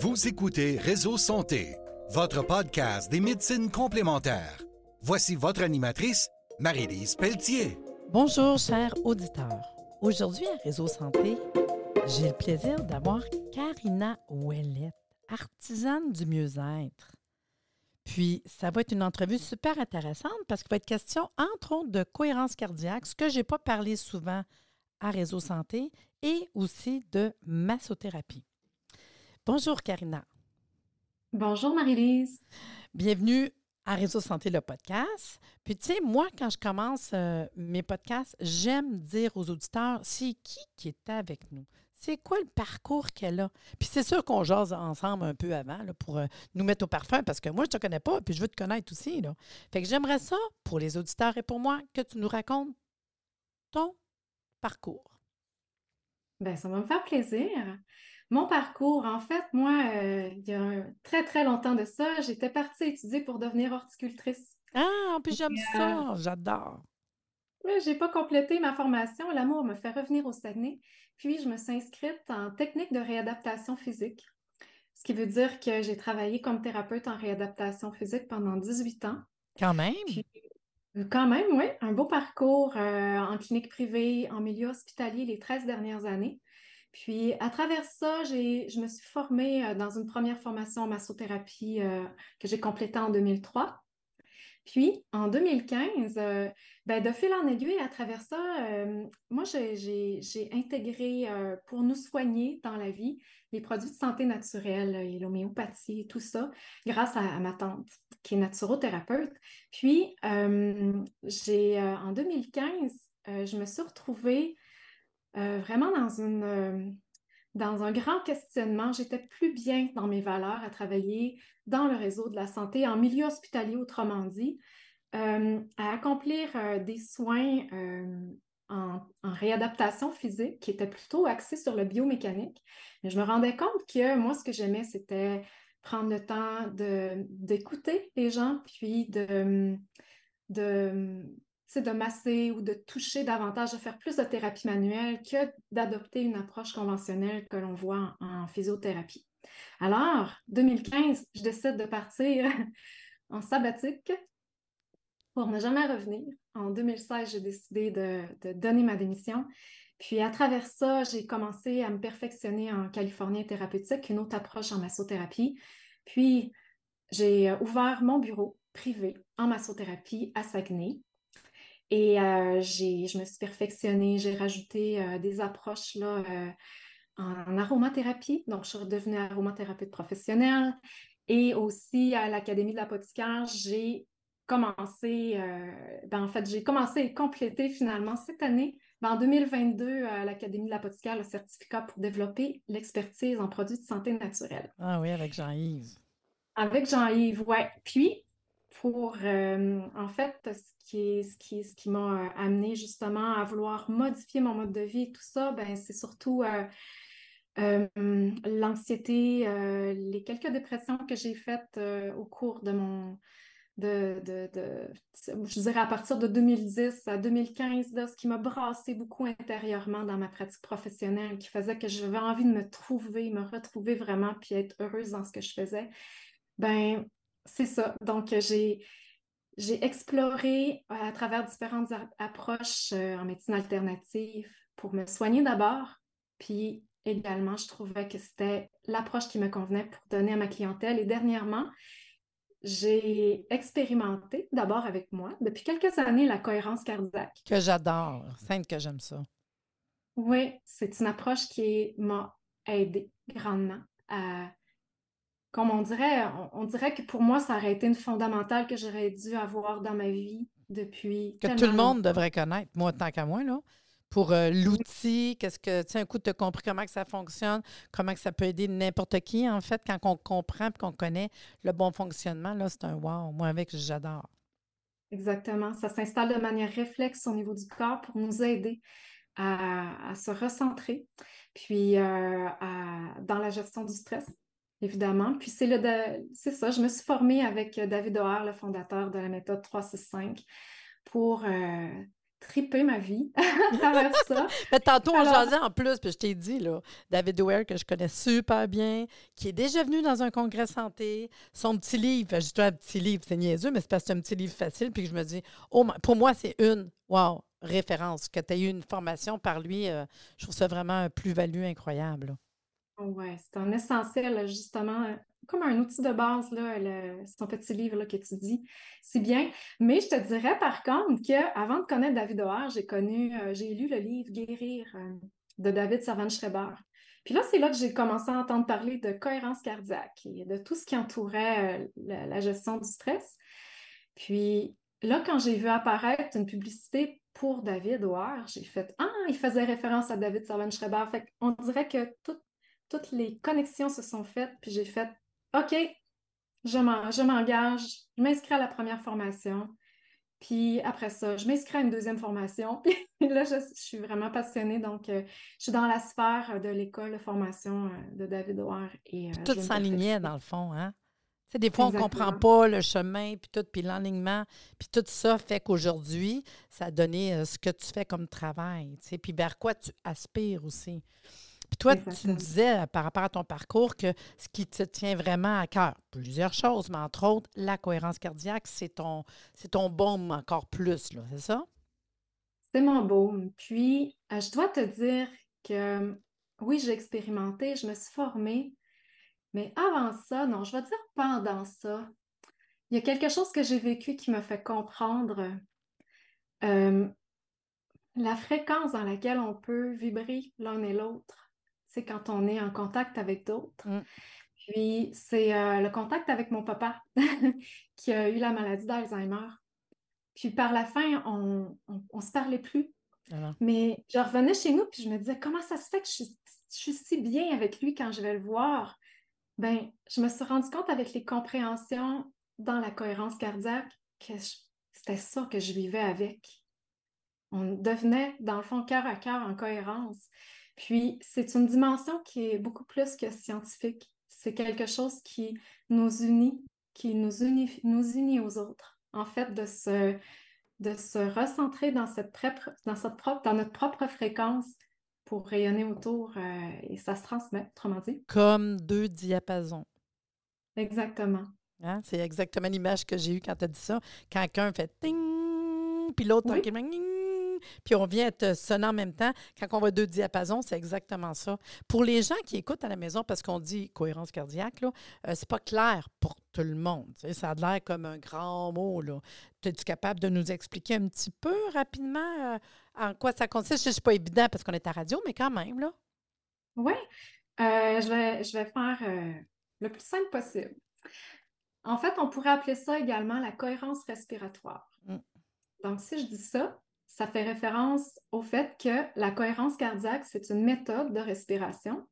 Vous écoutez Réseau Santé, votre podcast des médecines complémentaires. Voici votre animatrice, Marie-Lise Pelletier. Bonjour, chers auditeurs. Aujourd'hui, à Réseau Santé, j'ai le plaisir d'avoir Karina Ouellette, artisane du mieux-être. Puis, ça va être une entrevue super intéressante parce qu'il va être question, entre autres, de cohérence cardiaque, ce que je n'ai pas parlé souvent à Réseau Santé, et aussi de massothérapie. Bonjour, Karina. Bonjour, Marie-Lise. Bienvenue à Réseau Santé, le podcast. Puis, tu sais, moi, quand je commence euh, mes podcasts, j'aime dire aux auditeurs, c'est qui qui est avec nous? C'est quoi le parcours qu'elle a? Puis c'est sûr qu'on jase ensemble un peu avant pour euh, nous mettre au parfum, parce que moi, je ne te connais pas, puis je veux te connaître aussi. Là. Fait que j'aimerais ça, pour les auditeurs et pour moi, que tu nous racontes ton parcours. Bien, ça va me faire plaisir. Mon parcours, en fait, moi, euh, il y a très, très longtemps de ça, j'étais partie étudier pour devenir horticultrice. Ah, en plus, j'aime ça, j'adore. Mais j'ai pas complété ma formation. L'amour me fait revenir au Saguenay. Puis, je me suis inscrite en technique de réadaptation physique. Ce qui veut dire que j'ai travaillé comme thérapeute en réadaptation physique pendant 18 ans. Quand même? quand même, oui. Un beau parcours euh, en clinique privée, en milieu hospitalier les 13 dernières années. Puis, à travers ça, je me suis formée euh, dans une première formation en massothérapie euh, que j'ai complétée en 2003. Puis, en 2015, euh, ben, de fil en aiguille, à travers ça, moi, j'ai intégré pour nous soigner dans la vie les produits de santé naturelle et l'homéopathie et tout ça, grâce à, ma tante qui est naturothérapeute. Puis, j'ai en 2015, je me suis retrouvée euh, vraiment dans, une, euh, dans un grand questionnement. J'étais plus bien dans mes valeurs à travailler dans le réseau de la santé, en milieu hospitalier, autrement dit, euh, à accomplir des soins en, réadaptation physique qui étaient plutôt axés sur le biomécanique. Mais je me rendais compte que moi, ce que j'aimais, c'était prendre le temps d'écouter les gens, puis de, de de masser ou de toucher davantage, de faire plus de thérapie manuelle que d'adopter une approche conventionnelle que l'on voit en, physiothérapie. Alors, 2015, je décide de partir en sabbatique pour ne jamais revenir. En 2016, j'ai décidé de, donner ma démission. Puis à travers ça, j'ai commencé à me perfectionner en Californie thérapeutique, une autre approche en massothérapie. Puis j'ai ouvert mon bureau privé en massothérapie à Saguenay. Et euh, je me suis perfectionnée, j'ai rajouté euh, des approches là, euh, en, aromathérapie. Donc, je suis redevenue aromathérapeute professionnelle. Et aussi à l'Académie de l'apothicaire, j'ai commencé, ben, en fait, j'ai commencé et complété finalement cette année, ben, en 2022, à l'Académie de l'apothicaire, le certificat pour développer l'expertise en produits de santé naturelle. Ah oui, avec Jean-Yves. Avec Jean-Yves, oui. Puis, pour, en fait, qui ce qui, ce qui m'a euh, amené justement à vouloir modifier mon mode de vie et tout ça, ben, c'est surtout euh, euh, l'anxiété, les quelques dépressions que j'ai faites au cours de mon. De, de, je dirais à partir de 2010 à 2015, ce qui m'a brassé beaucoup intérieurement dans ma pratique professionnelle, qui faisait que j'avais envie de me trouver, me retrouver vraiment, puis être heureuse dans ce que je faisais. Ben, c'est ça. Donc, j'ai j'ai exploré euh, à travers différentes approches euh, en médecine alternative pour me soigner d'abord, puis également, je trouvais que c'était l'approche qui me convenait pour donner à ma clientèle. Et dernièrement, j'ai expérimenté d'abord avec moi, depuis quelques années, la cohérence cardiaque. Que j'adore, sainte que j'aime ça. Oui, c'est une approche qui m'a aidé grandement à comme on dirait, on, dirait que pour moi, ça aurait été une fondamentale que j'aurais dû avoir dans ma vie depuis. Que tout le monde devrait connaître, moi, tant qu'à moi, là. Pour euh, l'outil, qu'est-ce que, tu sais, un coup, tu as compris comment que ça fonctionne, comment que ça peut aider n'importe qui, en fait, quand on comprend et qu'on connaît le bon fonctionnement, là, c'est un wow. Moi, avec, j'adore. Exactement. Ça s'installe de manière réflexe au niveau du corps pour nous aider à, se recentrer, puis euh, dans la gestion du stress évidemment. Puis c'est le c'est ça, je me suis formée avec David O'Hare, le fondateur de la méthode 365, pour euh, tripé ma vie à travers ça. Mais tantôt, on jasait en plus, puis je t'ai dit, là, David Ware, que je connais super bien, qui est déjà venu dans un congrès santé, son petit livre, juste un petit livre, c'est niaiseux, mais c'est parce que c'est un petit livre facile, puis que je me dis, oh, pour moi, c'est une, wow, référence, que tu as eu une formation par lui, euh, je trouve ça vraiment un plus-value incroyable. Oui, c'est un essentiel, justement, comme un outil de base, là, son petit livre là, que tu dis. C'est bien. Mais je te dirais par contre qu'avant de connaître David O'Hare, j'ai connu, euh, j'ai lu le livre Guérir euh, de David Servan-Schreiber. Puis là, c'est là que j'ai commencé à entendre parler de cohérence cardiaque et de tout ce qui entourait euh, la, gestion du stress. Puis là, quand j'ai vu apparaître une publicité pour David O'Hare, j'ai fait Ah, il faisait référence à David Servan-Schreiber. Fait on dirait que toutes les connexions se sont faites, puis j'ai fait OK, je m'engage, je m'inscris à la première formation. Puis après ça, je m'inscris à une deuxième formation. Puis là, je, suis vraiment passionnée. Donc, euh, je suis dans la sphère de l'école de formation euh, de David O'Hare. Et, euh, tout s'alignait dans le fond, hein? Tu des fois, on ne comprend pas le chemin, puis tout, puis l'enlignement, puis tout ça fait qu'aujourd'hui, ça a donné ce que tu fais comme travail, tu sais, puis vers quoi tu aspires aussi. Toi, tu me disais euh, par rapport à ton parcours que ce qui te tient vraiment à cœur, plusieurs choses, mais entre autres, la cohérence cardiaque, c'est ton, c'est ton baume encore plus, là, c'est ça? C'est mon baume. Puis, euh, je dois te dire que oui, j'ai expérimenté, je me suis formée, mais avant ça, non, je vais dire pendant ça, il y a quelque chose que j'ai vécu qui me fait comprendre euh, la fréquence dans laquelle on peut vibrer l'un et l'autre c'est quand on est en contact avec d'autres. Mm. Puis c'est euh, le contact avec mon papa qui a eu la maladie d'Alzheimer. Puis par la fin, on ne se parlait plus. Mais je revenais chez nous, puis je me disais, comment ça se fait que je, suis si bien avec lui quand je vais le voir? Ben, je me suis rendu compte avec les compréhensions dans la cohérence cardiaque que c'était ça que je vivais avec. On devenait, dans le fond, cœur à cœur en cohérence. Puis, c'est une dimension qui est beaucoup plus que scientifique. C'est quelque chose qui nous unit, qui nous unit, nous unit aux autres. En fait, de se, de se recentrer dans, cette dans, cette propre, dans notre propre fréquence pour rayonner autour euh, et ça se transmet, autrement dit. Comme deux diapasons. Exactement. Hein? C'est exactement l'image que j'ai eue quand tu as dit ça. Quand quelqu'un fait ting, puis l'autre oui puis on vient être sonnant en même temps. Quand on voit deux diapasons, c'est exactement ça. Pour les gens qui écoutent à la maison, parce qu'on dit cohérence cardiaque, là, euh, c'est pas clair pour tout le monde. Ça a l'air comme un grand mot. Es-tu capable de nous expliquer un petit peu rapidement euh, en quoi ça consiste? Je ne suis pas évident parce qu'on est à radio, mais quand même, là. Oui. Euh, je, vais, je vais faire le plus simple possible. En fait, on pourrait appeler ça également la cohérence respiratoire. Mm. Donc, si je dis ça, ça fait référence au fait que la cohérence cardiaque, c'est une méthode de respiration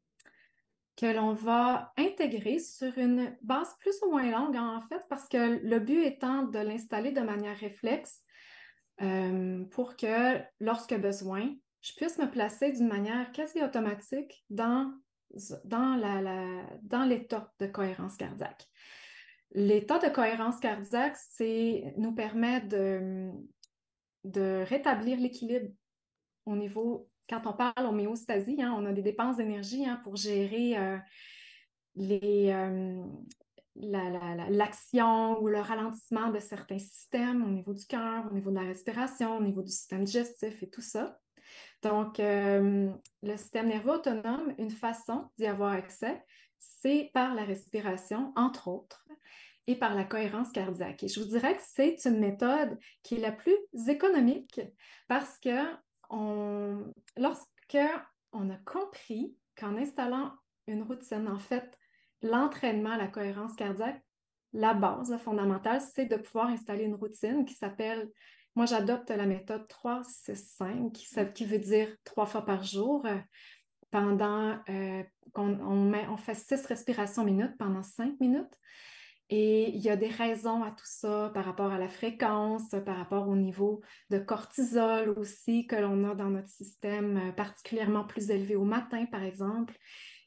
que l'on va intégrer sur une base plus ou moins longue, en fait, parce que le but étant de l'installer de manière réflexe euh, pour que, lorsque besoin, je puisse me placer d'une manière quasi automatique dans, dans, la, dans l'état de cohérence cardiaque. L'état de cohérence cardiaque, c'est nous permet de, de rétablir l'équilibre au niveau, quand on parle homéostasie, hein, on a des dépenses d'énergie hein, pour gérer euh, les, euh, l'action ou le ralentissement de certains systèmes au niveau du cœur, au niveau de la respiration, au niveau du système digestif et tout ça. Donc, euh, le système nerveux autonome, une façon d'y avoir accès, c'est par la respiration, entre autres et par la cohérence cardiaque. Et je vous dirais que c'est une méthode qui est la plus économique parce que on, lorsque a compris qu'en installant une routine, en fait, l'entraînement à la cohérence cardiaque, la base fondamentale, c'est de pouvoir installer une routine qui s'appelle, moi j'adopte la méthode 3-6-5, qui, qui veut dire trois fois par jour. Euh, pendant euh, qu'on on, on fait six respirations minutes pendant cinq minutes. Et il y a des raisons à tout ça par rapport à la fréquence, par rapport au niveau de cortisol aussi que l'on a dans notre système, euh, particulièrement plus élevé au matin, par exemple.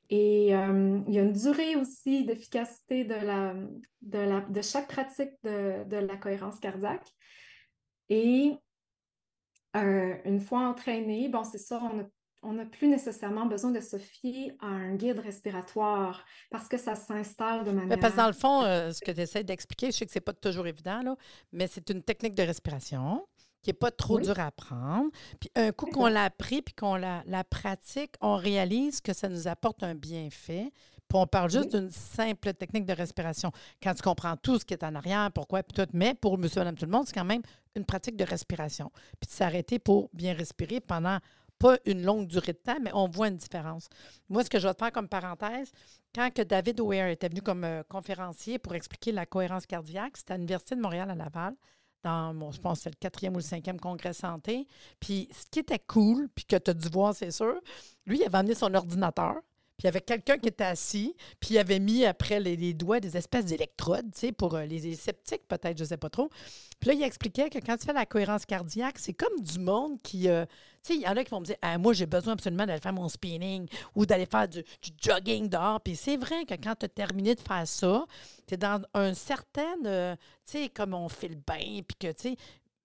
Et euh, il y a une durée aussi d'efficacité de, la, de, la, de chaque pratique de, de, la cohérence cardiaque. Et euh, une fois entraîné, bon, c'est ça, on n'a plus nécessairement besoin de se fier à un guide respiratoire parce que ça s'installe de manière. parce que dans le fond, euh, ce que tu essaies d'expliquer, je sais que ce n'est pas toujours évident, là, mais c'est une technique de respiration qui n'est pas trop dure à apprendre. Puis un coup qu'on l'a appris puis qu'on la, la, pratique, on réalise que ça nous apporte un bienfait. Puis on parle juste d'une simple technique de respiration. Quand tu comprends tout ce qui est en arrière, pourquoi, puis tout. Mais pour monsieur, madame, tout le monde, c'est quand même une pratique de respiration. Puis de s'arrêter pour bien respirer pendant pas une longue durée de temps, mais on voit une différence. Moi, ce que je vais te faire comme parenthèse, quand que David O'Hare était venu comme euh, conférencier pour expliquer la cohérence cardiaque, c'était à l'Université de Montréal à Laval dans, mon, je pense, c'est le quatrième ou le cinquième congrès santé. Puis ce qui était cool, puis que tu as dû voir, c'est sûr, lui, il avait amené son ordinateur. Puis il y avait quelqu'un qui était assis, puis il avait mis après les, doigts des espèces d'électrodes, tu sais, pour euh, les sceptiques, peut-être, je ne sais pas trop. Puis là, il expliquait que quand tu fais la cohérence cardiaque, c'est comme du monde qui. Euh, tu sais, il y en a qui vont me dire ah, Moi, j'ai besoin absolument d'aller faire mon spinning ou d'aller faire du, jogging dehors. Puis c'est vrai que quand tu as terminé de faire ça, tu es dans un certain. Euh, tu sais, comme on fait le bain, puis que, tu sais.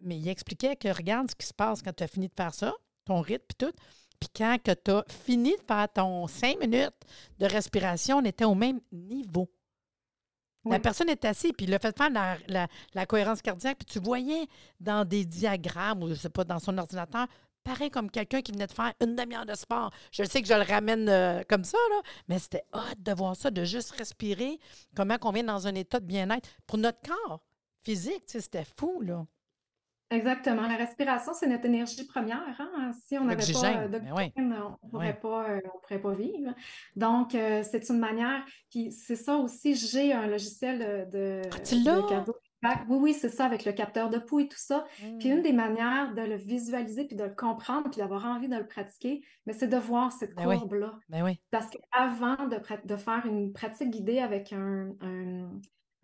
Mais il expliquait que regarde ce qui se passe quand tu as fini de faire ça, ton rythme, puis tout. Puis quand tu as fini de faire ton cinq minutes de respiration, on était au même niveau. La personne est assise, puis a fait faire la, cohérence cardiaque, puis tu voyais dans des diagrammes, ou je ne sais pas, dans son ordinateur, pareil comme quelqu'un qui venait de faire une demi-heure de sport. Je sais que je le ramène euh, comme ça, là, mais c'était hâte de voir ça, de juste respirer, comment on vient dans un état de bien-être. Pour notre corps physique, c'était fou, là. Exactement. La respiration, c'est notre énergie première. Hein. Si on n'avait pas d'oxygène, on ne pourrait, pas, euh, pourrait pas vivre. Donc, euh, c'est une manière. Puis, c'est ça aussi, j'ai un logiciel de, ah, Oui, oui, c'est ça, avec le capteur de pouls et tout ça. Puis, une mmh. des manières de le visualiser, puis de le comprendre, puis d'avoir envie de le pratiquer, mais c'est de voir cette ben courbe-là. Ben oui. Parce qu'avant de, de, faire une pratique guidée avec un, un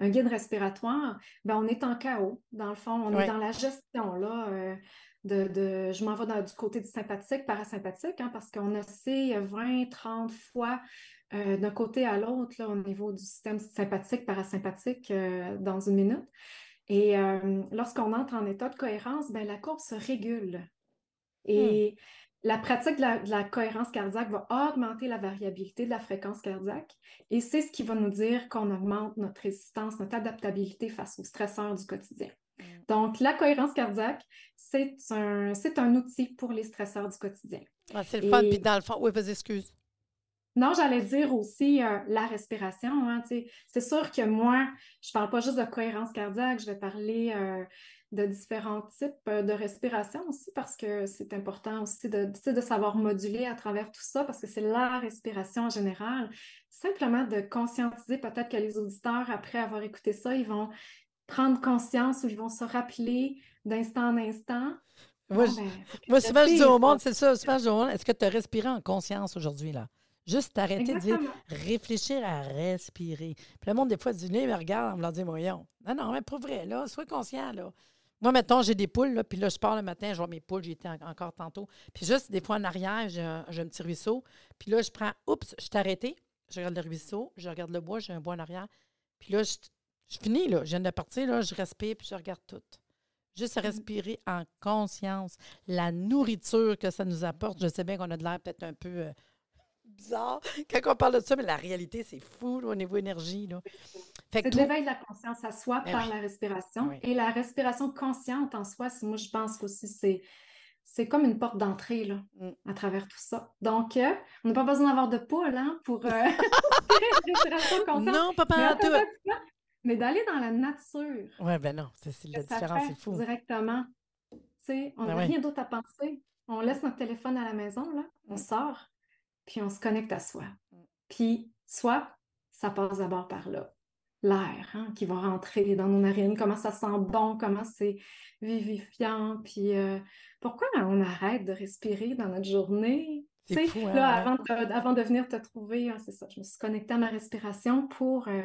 guide respiratoire, ben on est en chaos. Dans le fond, on est dans la gestion là, euh, de, Je m'en vais du côté du sympathique, parasympathique, hein, parce qu'on a ces 20, 30 fois euh, d'un côté à l'autre au niveau du système sympathique, parasympathique euh, dans une minute. Et lorsqu'on entre en état de cohérence, ben, la courbe se régule. Hmm. Et la pratique de la, cohérence cardiaque va augmenter la variabilité de la fréquence cardiaque et c'est ce qui va nous dire qu'on augmente notre résistance, notre adaptabilité face aux stresseurs du quotidien. Mm. Donc, la cohérence cardiaque, c'est un, un outil pour les stresseurs du quotidien. Ah, c'est le fun. Puis dans le fond, oui, vas-y, excuse. Non, j'allais dire aussi euh, la respiration. Hein, c'est sûr que moi, je ne parle pas juste de cohérence cardiaque, je vais parler euh, de différents types euh, de respiration aussi parce que c'est important aussi de, de savoir moduler à travers tout ça parce que c'est la respiration en général. Simplement de conscientiser peut-être que les auditeurs, après avoir écouté ça, ils vont prendre conscience ou ils vont se rappeler d'instant en instant. Moi, ben, souvent, je dis au monde, c'est ça, souvent, je dis au monde, est-ce que tu as respiré en conscience aujourd'hui, là? Juste t'arrêter de dire, réfléchir à respirer. Puis le monde, des fois, dit, il me regarde, on me leur dit, voyons. Non, non, mais pour vrai, là, sois conscient, là. Moi, mettons, j'ai des poules, là, puis là, je pars le matin, je vois mes poules, j'y étais encore tantôt. Puis juste, des fois, en arrière, j'ai un, petit ruisseau. Puis là, je prends, oups, je suis arrêtée, je regarde le ruisseau, je regarde le bois, j'ai un bois en arrière. Puis là, je, finis, là, je viens de partir, là, je respire, puis je regarde tout. Juste à mm. respirer en conscience. La nourriture que ça nous apporte, je sais bien qu'on a de l'air peut-être un peu euh, bizarre quand on parle de ça, mais la réalité, c'est fou au niveau énergie. C'est l'éveil de la conscience à soi ben par la respiration. Et la respiration consciente en soi, moi, je pense aussi, c'est c'est comme une porte d'entrée là, mm. à travers tout ça. Donc, euh, on n'a pas besoin d'avoir de poule hein, pour euh, respiration consciente. Non, pas pas tout. Mais d'aller dans la nature. Oui, ben non, c'est la différence, c'est fou. Directement. Tu sais, on n'a ben rien d'autre à penser. On laisse notre téléphone à la maison, là, on mm. sort, puis on se connecte à soi. Mm. Puis, soit, ça passe d'abord par là. L'air hein, qui va rentrer dans nos narines, comment ça sent bon, comment c'est vivifiant, puis euh, pourquoi on arrête de respirer dans notre journée? Fou, hein, là, avant, de, avant, de, venir te trouver, hein, c'est ça, je me suis connectée à ma respiration pour euh,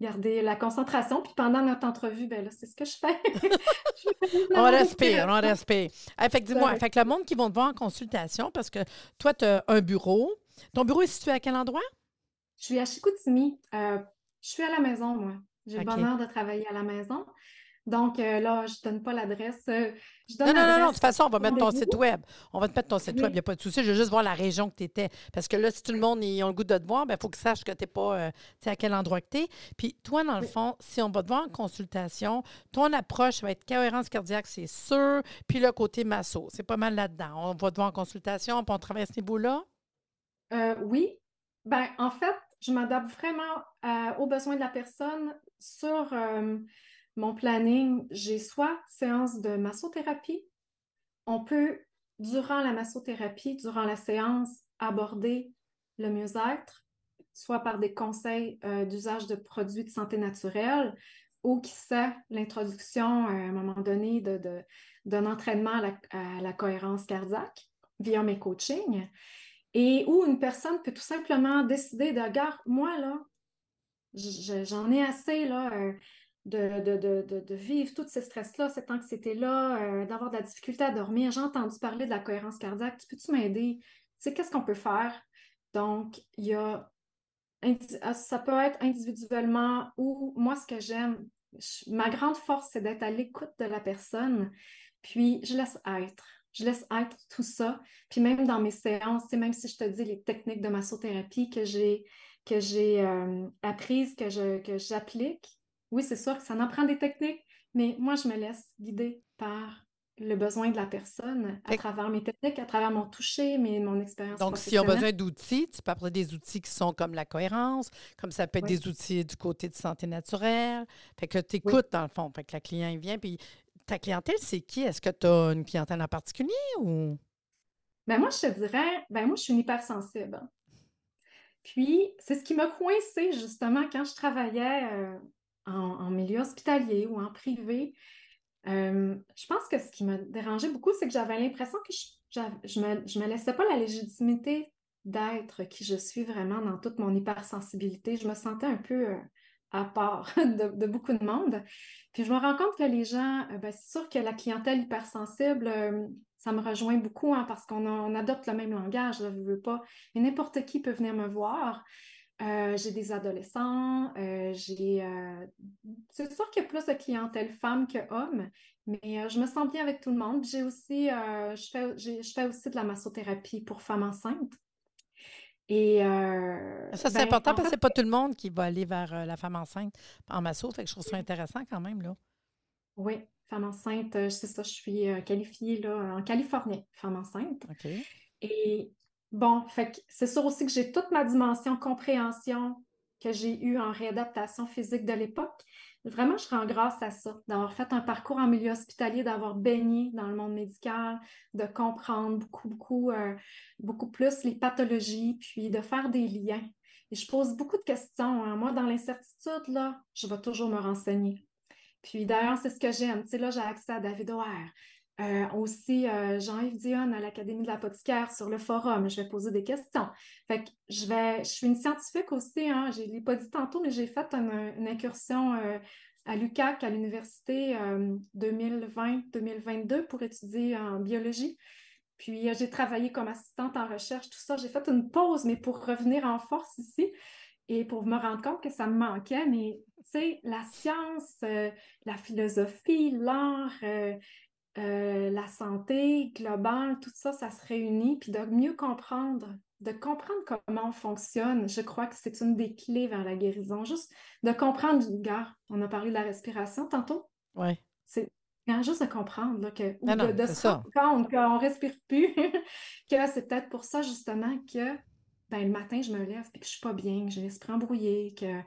garder la concentration. Puis pendant notre entrevue, ben là, c'est ce que je fais. on respire, on respire. fait que dis-moi, fait que le monde qui vont te voir en consultation, parce que toi, tu as un bureau. Ton bureau est situé à quel endroit? Je suis à Chicoutimi. Euh, je suis à la maison, moi. J'ai le bonheur de travailler à la maison. Donc euh, là, je ne donne pas l'adresse. euh, Non, non, non, non, de toute façon, on va mettre ton site web. On va te mettre ton site Oui. web, il n'y a pas de souci. Je veux juste voir la région que tu étais. Parce que là, si tout le monde ont le goût de te voir, il faut qu'ils sachent que tu n'es pas, euh, tu sais, à quel endroit que tu es. Puis toi, dans le Oui. fond, si on va te voir en consultation, ton approche va être cohérence cardiaque, c'est sûr. Puis le côté masso, c'est pas mal là-dedans. On va te voir en consultation, puis on travaille à ce niveau-là? Euh, oui, ben, en fait, je m'adapte vraiment euh, aux besoins de la personne. Sur euh, mon planning, j'ai soit séance de massothérapie. On peut, durant la massothérapie, durant la séance, aborder le mieux-être, soit par des conseils euh, d'usage de produits de santé naturelle ou qui sait l'introduction à un moment donné d'un entraînement à la cohérence cardiaque via mes coachings. Et où une personne peut tout simplement décider de, regarde, moi, là, je- j'en ai assez, là, euh, de, vivre tous ces stress-là, cette anxiété-là, euh, d'avoir de la difficulté à dormir. J'ai entendu parler de la cohérence cardiaque. Tu peux-tu m'aider? Tu sais, qu'est-ce qu'on peut faire? Donc, il y a, ah, ça peut être individuellement ou moi, ce que j'aime, ma grande force, c'est d'être à l'écoute de la personne, puis je laisse être. Je laisse être tout ça. Puis même dans mes séances, même si je te dis les techniques de massothérapie que j'ai que j'ai euh, apprises, que je, que j'applique, oui, c'est sûr que ça en prend des techniques, mais moi, je me laisse guider par le besoin de la personne à travers mes techniques, à travers mon toucher, mes, mon expérience Donc, s'ils ont professionnelle. besoin d'outils, tu peux apporter des outils qui sont comme la cohérence, comme ça peut être Oui. des outils du côté de santé naturelle. Fait que tu écoutes, dans le fond. Fait que la client, il vient. Puis ta clientèle, c'est qui? Est-ce que tu as une clientèle en particulier ou? Ben moi, je te dirais, ben moi, je suis une hypersensible. Puis, c'est ce qui m'a coincé justement quand je travaillais euh, en, milieu hospitalier ou en privé. Euh, je pense que ce qui me dérangeait beaucoup, c'est que j'avais l'impression que je, je me, je me laissais pas la légitimité d'être qui je suis vraiment dans toute mon hypersensibilité. Je me sentais un peu euh, à part de, beaucoup de monde. Puis je me rends compte que les gens, euh, ben, c'est sûr que la clientèle hypersensible, euh, ça me rejoint beaucoup hein, parce qu'on adopte le même langage, je ne veux pas. Et n'importe qui peut venir me voir. Euh, j'ai des adolescents, c'est sûr qu'il y a plus de clientèle femme que homme, mais je me sens bien avec tout le monde. J'ai aussi, je fais aussi de la massothérapie pour femmes enceintes. Et euh, Ça, c'est ben, important parce que c'est pas tout le monde qui va aller vers euh, la femme enceinte en masso. Fait que je trouve ça intéressant quand même, là. oui, femme enceinte, euh, c'est ça, je suis qualifiée là, en Californie, femme enceinte. OK. Et bon, fait que c'est sûr aussi que j'ai toute ma dimension compréhension que j'ai eue en réadaptation physique de l'époque. Vraiment, je rends grâce à ça, d'avoir fait un parcours en milieu hospitalier, d'avoir baigné dans le monde médical, de comprendre beaucoup, beaucoup, euh, beaucoup plus les pathologies, puis de faire des liens. Et je pose beaucoup de questions. hein. Moi, dans l'incertitude, là, je vais toujours me renseigner. Puis d'ailleurs, c'est ce que j'aime. Tu sais, là, j'ai accès à David O'Hare. Euh, aussi, euh, Jean-Yves Dionne à l'Académie de l'apothicaire sur le forum. Je vais poser des questions. Fait que je vais, je suis une scientifique aussi, hein. Je ne l'ai pas dit tantôt, mais j'ai fait une, incursion euh, à l'UQAC, à l'université euh, 2020-2022 pour étudier en biologie. Puis j'ai travaillé comme assistante en recherche, tout ça. J'ai fait une pause, mais pour revenir en force ici et pour me rendre compte que ça me manquait. Mais tu sais, la science, la philosophie, l'art, euh, la santé globale, tout ça, ça se réunit, puis de mieux comprendre, de comprendre comment on fonctionne, je crois que c'est une des clés vers la guérison. Juste de comprendre, gars, on a parlé de la respiration tantôt, Oui. c'est hein, juste de comprendre là, que, ou Non, non, de, se ça. rendre compte qu'on ne respire plus, que c'est peut-être pour ça justement que ben, le matin, je me lève et que je ne suis pas bien, que j'ai l'esprit embrouillé, que, tu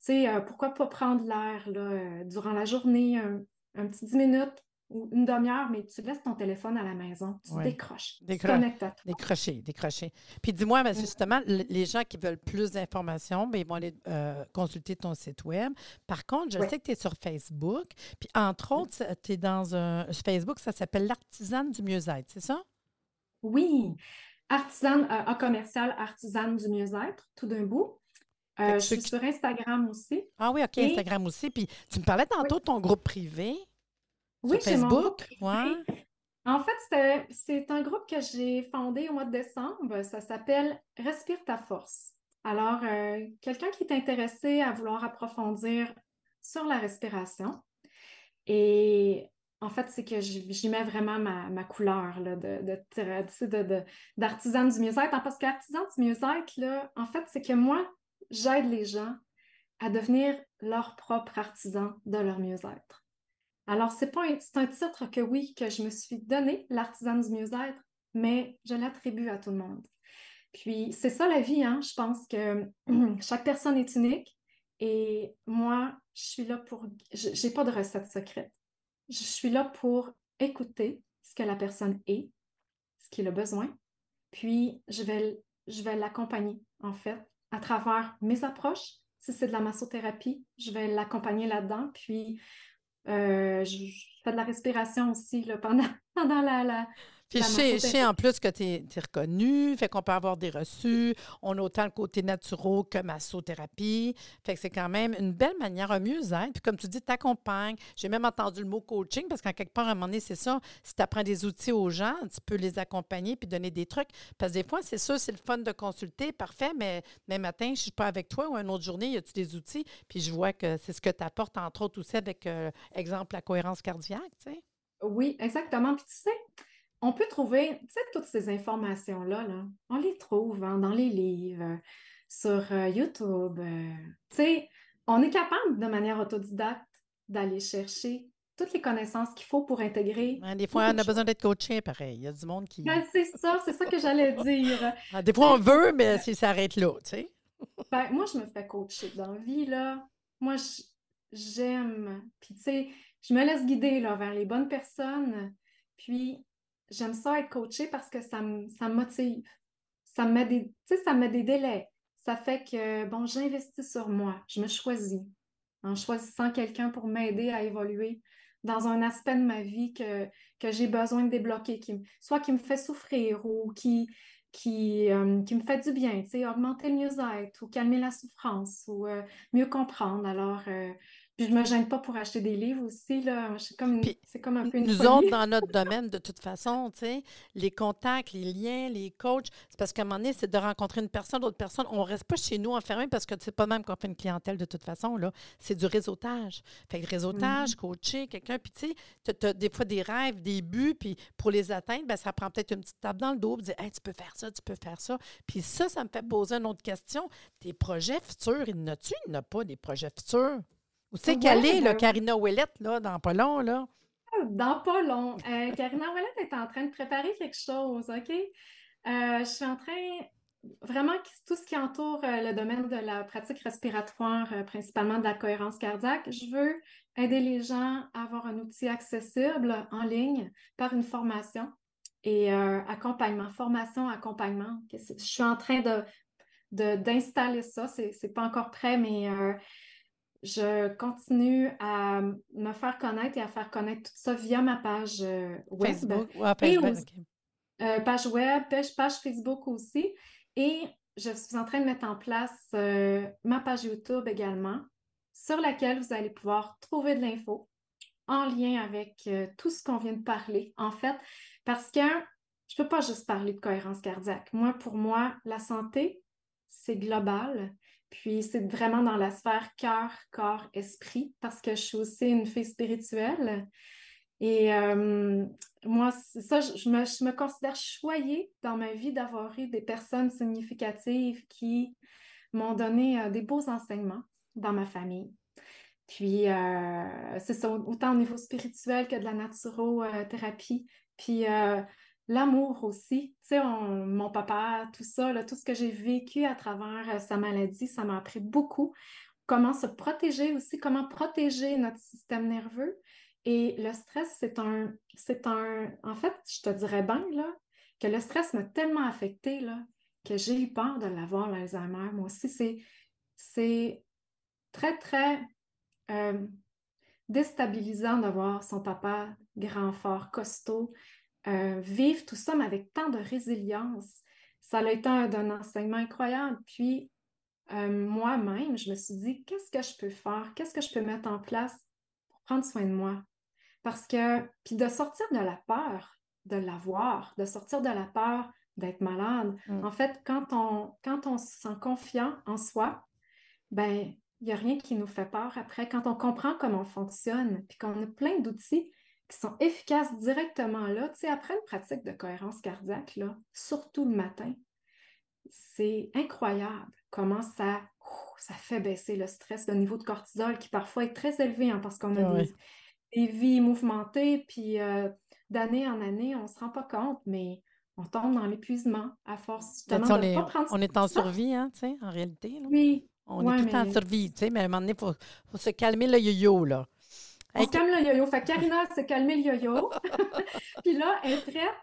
sais, euh, pourquoi pas prendre l'air là, euh, durant la journée, un, un petit 10 minutes ou une demi-heure, mais tu laisses ton téléphone à la maison, tu Ouais. décroches, tu te Décroche. connectes à toi. Décrocher, décrocher. Puis dis-moi, ben, justement, les gens qui veulent plus d'informations, ben, ils vont aller euh, consulter ton site web. Par contre, je Ouais. sais que tu es sur Facebook. Puis entre autres, tu es dans un Facebook, ça s'appelle l'Artisane du mieux-être, c'est ça? Oui, artisane, euh, en commercial, artisane du mieux-être, tout d'un bout. Euh, je suis qui- sur Instagram aussi. Ah oui, OK, Et- Instagram aussi. Puis tu me parlais tantôt de ton groupe privé Oui, sur Facebook? Ouais. En fait, c'est un groupe que j'ai fondé au mois de décembre. Ça s'appelle Respire ta force. Alors, euh, quelqu'un qui est intéressé à vouloir approfondir sur la respiration. Et en fait, c'est que j'y mets vraiment ma, couleur là, de, de, d'artisan du mieux-être. Parce qu'artisan du mieux-être, en fait, c'est que moi, j'aide les gens à devenir leur propre artisan de leur mieux-être. Alors, c'est pas un, un titre que oui, que je me suis donné, l'artisan du mieux-être, mais je l'attribue à tout le monde. Puis, c'est ça la vie, hein? Je pense que chaque personne est unique et moi, je suis là pour. Je n'ai pas de recette secrète. Je suis là pour écouter ce que la personne est, ce qu'il a besoin, puis je vais, je vais l'accompagner, en fait, à travers mes approches. Si c'est de la massothérapie, je vais l'accompagner là-dedans, puis euh, je, fais de la respiration aussi là, pendant, pendant la, puis je sais, en plus que tu es, reconnu, fait qu'on peut avoir des reçus. On a autant le côté naturel que massothérapie. Fait que c'est quand même une belle manière, un mieux-être. Puis comme tu dis, t'accompagnes. J'ai même entendu le mot coaching parce qu'en quelque part, à un moment donné, c'est ça. Si tu apprends des outils aux gens, tu peux les accompagner puis donner des trucs. Parce que des fois, c'est ça, c'est le fun de consulter, parfait, mais matin, je ne suis pas avec toi ou une autre journée, y a-tu des outils? Puis je vois que c'est ce que tu apportes, entre autres aussi avec, euh, exemple, la cohérence cardiaque, tu sais. Oui, exactement. Puis tu sais, on peut trouver, tu sais, toutes ces informations-là, là, on les trouve hein, dans les livres, sur euh, YouTube. Euh, tu sais, on est capable de manière autodidacte d'aller chercher toutes les connaissances qu'il faut pour intégrer. des fois, on a besoin d'être coaché, pareil. Il y a du monde qui. Ben, c'est ça, c'est ça que j'allais dire. Ah, des fois, on veut, mais si ça arrête là, tu sais. ben, moi, je me fais coacher dans la vie, là. Moi, j'aime. Puis, tu sais, je me laisse guider là, vers les bonnes personnes. Puis, j'aime ça être coachée parce que ça me, ça motive. Ça me, met des, ça me met des délais. Ça fait que, bon, j'investis sur moi. Je me choisis en choisissant quelqu'un pour m'aider à évoluer dans un aspect de ma vie que, que j'ai besoin de débloquer, qui, soit qui me fait souffrir ou qui, qui, euh, qui me fait du bien, augmenter le mieux-être ou calmer la souffrance ou euh, mieux comprendre. Alors, euh, puis je me gêne pas pour acheter des livres aussi, là. C'est comme, comme un peu une Nous autres, dans notre domaine, de toute façon, tu sais, les contacts, les liens, les coachs, c'est parce qu'à un moment donné, c'est de rencontrer une personne, d'autres personnes. On reste pas chez nous enfermés parce que c'est pas même qu'on fait une clientèle de toute façon, là. C'est du réseautage. Fait que réseautage, mm-hmm. coacher quelqu'un, puis tu sais, tu as, des fois des rêves, des buts, puis pour les atteindre, ben, ça prend peut-être une petite table dans le dos, dire, hey, tu peux faire ça, tu peux faire ça. Puis ça, ça me fait poser une autre question. Tes projets futurs, il n'a-tu? Il n'a pas des projets futurs? Où c'est qu'elle est, là, Karina Ouellette, là, dans pas long, là? Dans pas long. Euh, Karina Ouellette est en train de préparer quelque chose, OK? Euh, je suis en train, vraiment, tout ce qui entoure euh, le domaine de la pratique respiratoire, principalement de la cohérence cardiaque, je veux aider les gens à avoir un outil accessible en ligne par une formation et accompagnement, formation, accompagnement. Je suis en train de d'installer ça. C'est n'est pas encore prêt, mais je continue à me faire connaître et à faire connaître tout ça via ma page euh, web. Facebook, page, web, euh, page web, page, Facebook aussi. Et je suis en train de mettre en place euh, ma page YouTube également, sur laquelle vous allez pouvoir trouver de l'info en lien avec tout ce qu'on vient de parler, en fait, parce que je ne peux pas juste parler de cohérence cardiaque. Moi, pour moi, la santé, c'est global. Puis c'est vraiment dans la sphère cœur, corps, esprit, parce que je suis aussi une fille spirituelle. Et euh, moi, ça, je me, je me, considère choyée dans ma vie d'avoir eu des personnes significatives qui m'ont donné euh, des beaux enseignements dans ma famille. Puis, euh, c'est ça, autant au niveau spirituel que de la naturothérapie. Puis, l'amour aussi. Tu sais, mon papa, tout ça, tout ce que j'ai vécu à travers euh, sa maladie, ça m'a appris beaucoup. Comment se protéger aussi, comment protéger notre système nerveux. Et le stress, c'est un, c'est un, en fait, je te dirais bien, que le stress m'a tellement affecté, là, que j'ai eu peur de l'avoir, l'Alzheimer. Moi aussi, c'est, c'est très, très euh, déstabilisant de voir son papa grand, fort, costaud, euh, vivre tout ça, mais avec tant de résilience. Ça a été un, enseignement incroyable. Puis, euh, moi-même, je me suis dit, qu'est-ce que je peux faire? Qu'est-ce que je peux mettre en place pour prendre soin de moi? Parce que, puis de sortir de la peur de l'avoir, de sortir de la peur d'être malade. Mm. En fait, quand on, quand on se sent confiant en soi, ben il n'y a rien qui nous fait peur après. Quand on comprend comment on fonctionne, puis qu'on a plein d'outils qui sont efficaces directement là, tu sais, après une pratique de cohérence cardiaque, là, surtout le matin, c'est incroyable comment ça, ça fait baisser le stress, le niveau de cortisol qui parfois est très élevé hein, parce qu'on a des, vies mouvementées, puis euh, d'année en année, on ne se rend pas compte, mais on tombe dans l'épuisement à force justement de ne pas prendre On est en survie, hein, tu sais, en réalité. Oui. On est tout en survie, tu sais, mais à un moment donné, il faut, se calmer le yo-yo, là. On se calme le yo-yo. Fait Karina s'est calmée le yo-yo. Puis là, elle est prête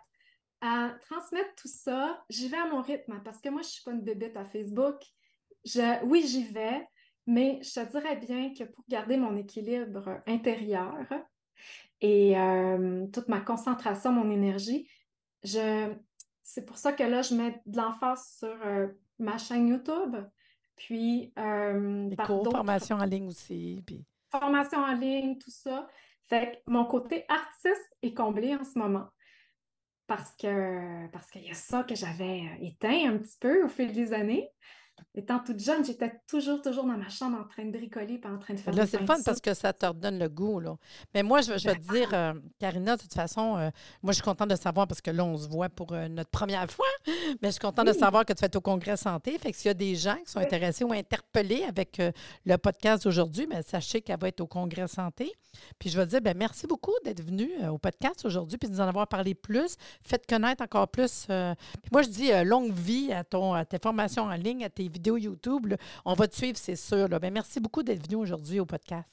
à transmettre tout ça. J'y vais à mon rythme, hein, parce que moi, je ne suis pas une bébête à Facebook. Je, oui, j'y vais, mais je te dirais bien que pour garder mon équilibre intérieur et euh, toute ma concentration, mon énergie, je, c'est pour ça que là, je mets de l'emphase sur euh, ma chaîne YouTube. Puis, euh, par cours, formation en ligne aussi. Puis... Formation en ligne, tout ça. Fait que mon côté artiste est comblé en ce moment. Parce que parce qu'il y a ça que j'avais euh, éteint un petit peu au fil des années. Étant toute jeune, j'étais toujours, toujours dans ma chambre en train de bricoler pas en train de faire Là, c'est fun parce que ça te redonne le goût. Là. Mais moi, je, je vais te dire, euh, Karina, de toute façon, euh, moi, je suis contente de savoir parce que là, on se voit pour euh, notre première fois, mais je suis contente de savoir que tu fais au Congrès Santé. Fait que s'il y a des gens qui sont intéressés ou interpellés avec le podcast d'aujourd'hui, mais sachez qu'elle va être au Congrès Santé. Puis je vais te dire, bien, merci beaucoup d'être venu au podcast aujourd'hui puis de nous en avoir parlé plus. Faites connaître encore plus. puis moi, je dis longue vie à, ton, à tes formations en ligne, à tes vidéos YouTube. On va te suivre, c'est sûr. Ben, merci beaucoup d'être venu aujourd'hui au podcast.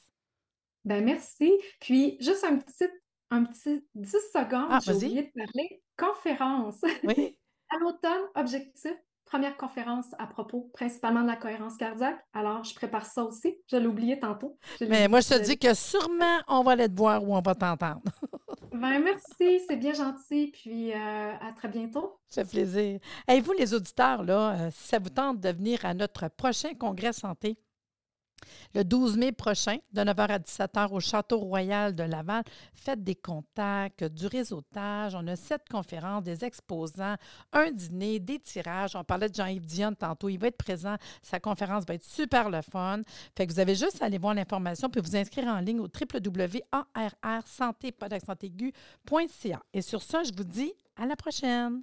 Ben, merci. Puis, juste un petit, un petit 10 secondes, ah, j'ai oublié de parler. Conférence. Oui. à l'automne, objectif, première conférence à propos principalement de la cohérence cardiaque. Alors, je prépare ça aussi. Je l'ai oublié tantôt. Mais moi, je te dis que sûrement, on va aller te voir ou on va t'entendre. ben, merci, c'est bien gentil. Puis, euh, à très bientôt. Ça fait plaisir. Et vous, les auditeurs, là, euh, si ça vous tente de venir à notre prochain congrès santé, le 12 mai prochain, de 9h à 17h au Château Royal de Laval, faites des contacts, du réseautage. On a sept conférences, des exposants, un dîner, des tirages. On parlait de Jean-Yves Dion tantôt. Il va être présent. Sa conférence va être super le fun. Fait que vous avez juste à aller voir l'information puis vous inscrire en ligne au www.arrsanté.ca. Et sur ça, je vous dis à la prochaine.